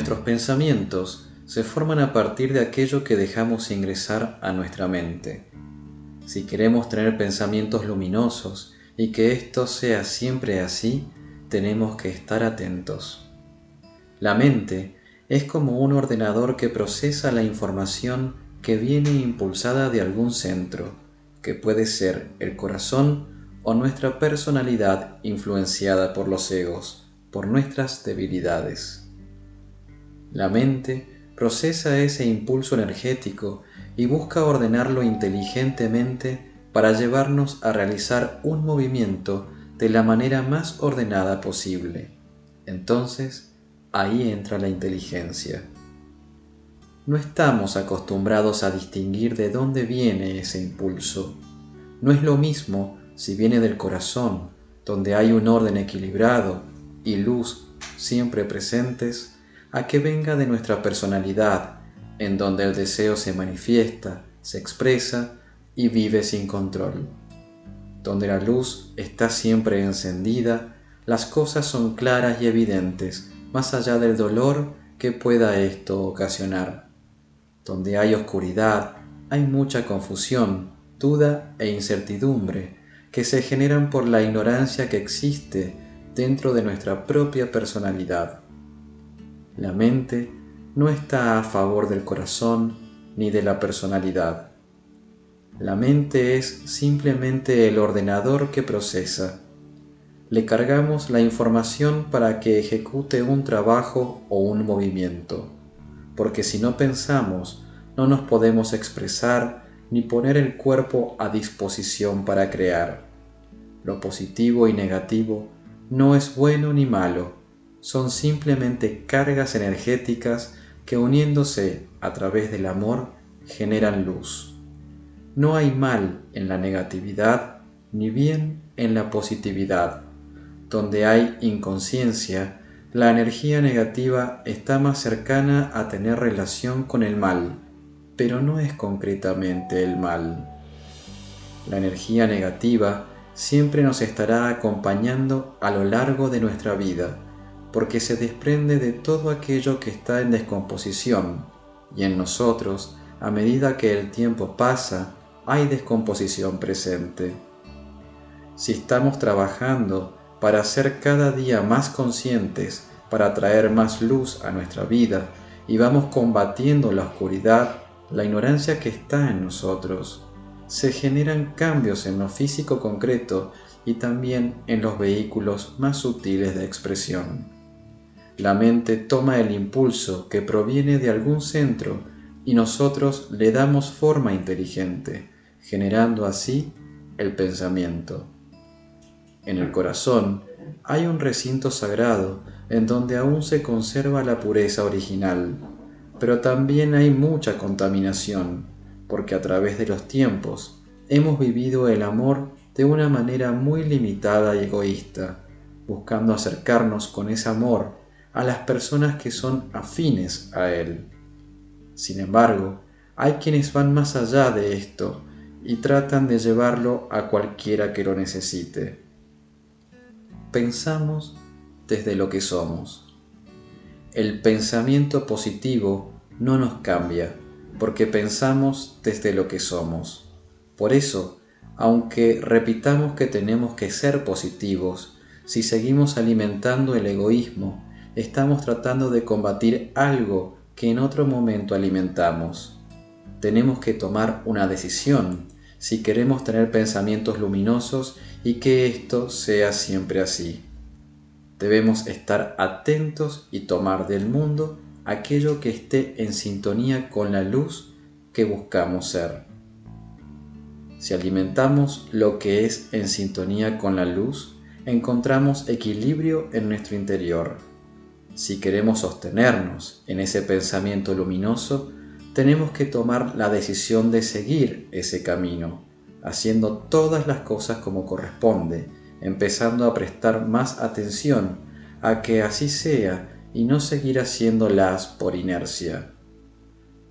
Nuestros pensamientos se forman a partir de aquello que dejamos ingresar a nuestra mente. Si queremos tener pensamientos luminosos y que esto sea siempre así, tenemos que estar atentos. La mente es como un ordenador que procesa la información que viene impulsada de algún centro, que puede ser el corazón o nuestra personalidad influenciada por los egos, por nuestras debilidades. La mente procesa ese impulso energético y busca ordenarlo inteligentemente para llevarnos a realizar un movimiento de la manera más ordenada posible. Entonces, ahí entra la inteligencia. No estamos acostumbrados a distinguir de dónde viene ese impulso. No es lo mismo si viene del corazón, donde hay un orden equilibrado y luz siempre presentes, a que venga de nuestra personalidad, en donde el deseo se manifiesta, se expresa y vive sin control. Donde la luz está siempre encendida, las cosas son claras y evidentes, más allá del dolor que pueda esto ocasionar. Donde hay oscuridad, hay mucha confusión, duda e incertidumbre, que se generan por la ignorancia que existe dentro de nuestra propia personalidad. La mente no está a favor del corazón ni de la personalidad. La mente es simplemente el ordenador que procesa. Le cargamos la información para que ejecute un trabajo o un movimiento, porque si no pensamos, no nos podemos expresar ni poner el cuerpo a disposición para crear. Lo positivo y negativo no es bueno ni malo, son simplemente cargas energéticas que uniéndose a través del amor generan luz. No hay mal en la negatividad ni bien en la positividad. Donde hay inconsciencia, la energía negativa está más cercana a tener relación con el mal, pero no es concretamente el mal. La energía negativa siempre nos estará acompañando a lo largo de nuestra vida, porque se desprende de todo aquello que está en descomposición, y en nosotros, a medida que el tiempo pasa, hay descomposición presente. Si estamos trabajando para ser cada día más conscientes, para traer más luz a nuestra vida, y vamos combatiendo la oscuridad, la ignorancia que está en nosotros, se generan cambios en lo físico concreto y también en los vehículos más sutiles de expresión. La mente toma el impulso que proviene de algún centro y nosotros le damos forma inteligente, generando así el pensamiento. En el corazón hay un recinto sagrado en donde aún se conserva la pureza original, pero también hay mucha contaminación, porque a través de los tiempos hemos vivido el amor de una manera muy limitada y egoísta, buscando acercarnos con ese amor a las personas que son afines a Él. Sin embargo, hay quienes van más allá de esto y tratan de llevarlo a cualquiera que lo necesite. Pensamos desde lo que somos. El pensamiento positivo no nos cambia porque pensamos desde lo que somos. Por eso, aunque repitamos que tenemos que ser positivos, si seguimos alimentando el egoísmo estamos tratando de combatir algo que en otro momento alimentamos. Tenemos que tomar una decisión si queremos tener pensamientos luminosos y que esto sea siempre así. Debemos estar atentos y tomar del mundo aquello que esté en sintonía con la luz que buscamos ser. Si alimentamos lo que es en sintonía con la luz, encontramos equilibrio en nuestro interior si queremos sostenernos en ese pensamiento luminoso, tenemos que tomar la decisión de seguir ese camino, haciendo todas las cosas como corresponde, empezando a prestar más atención a que así sea y no seguir haciéndolas por inercia.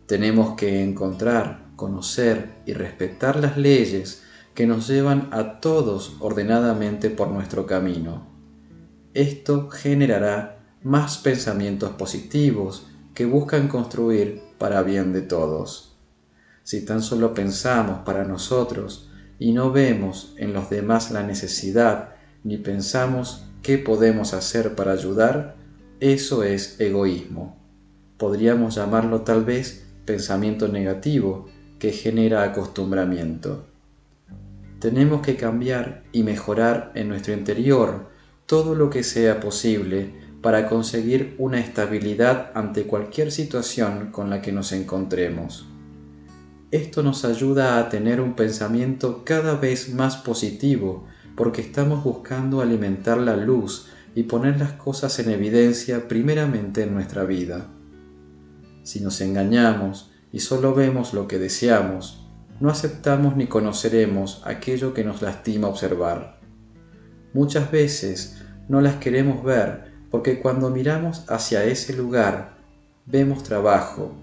Tenemos que encontrar, conocer y respetar las leyes que nos llevan a todos ordenadamente por nuestro camino. Esto generará más pensamientos positivos que buscan construir para bien de todos. Si tan solo pensamos para nosotros y no vemos en los demás la necesidad ni pensamos qué podemos hacer para ayudar, eso es egoísmo. Podríamos llamarlo tal vez pensamiento negativo que genera acostumbramiento. Tenemos que cambiar y mejorar en nuestro interior todo lo que sea posible para conseguir una estabilidad ante cualquier situación con la que nos encontremos. Esto nos ayuda a tener un pensamiento cada vez más positivo porque estamos buscando alimentar la luz y poner las cosas en evidencia primeramente en nuestra vida. Si nos engañamos y solo vemos lo que deseamos, no aceptamos ni conoceremos aquello que nos lastima observar. Muchas veces no las queremos ver porque cuando miramos hacia ese lugar vemos trabajo,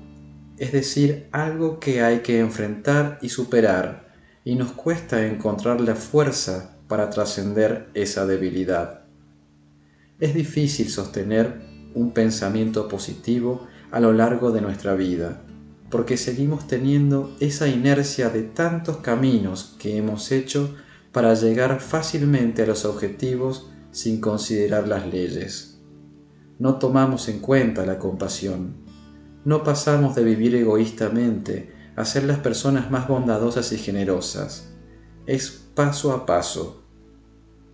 es decir, algo que hay que enfrentar y superar, y nos cuesta encontrar la fuerza para trascender esa debilidad. Es difícil sostener un pensamiento positivo a lo largo de nuestra vida, porque seguimos teniendo esa inercia de tantos caminos que hemos hecho para llegar fácilmente a los objetivos sin considerar las leyes. No tomamos en cuenta la compasión. No pasamos de vivir egoístamente a ser las personas más bondadosas y generosas. Es paso a paso.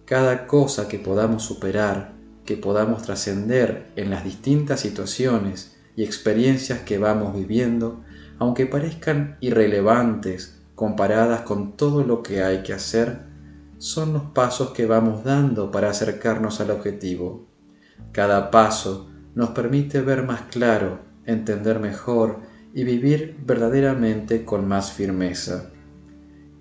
Cada cosa que podamos superar, que podamos trascender en las distintas situaciones y experiencias que vamos viviendo, aunque parezcan irrelevantes comparadas con todo lo que hay que hacer, son los pasos que vamos dando para acercarnos al objetivo. Cada paso nos permite ver más claro, entender mejor y vivir verdaderamente con más firmeza.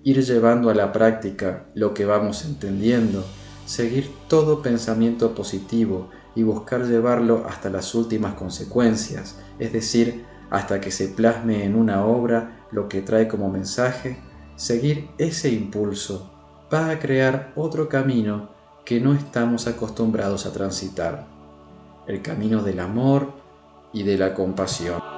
Ir llevando a la práctica lo que vamos entendiendo, seguir todo pensamiento positivo y buscar llevarlo hasta las últimas consecuencias, es decir, hasta que se plasme en una obra lo que trae como mensaje, seguir ese impulso va a crear otro camino que no estamos acostumbrados a transitar, el camino del amor y de la compasión.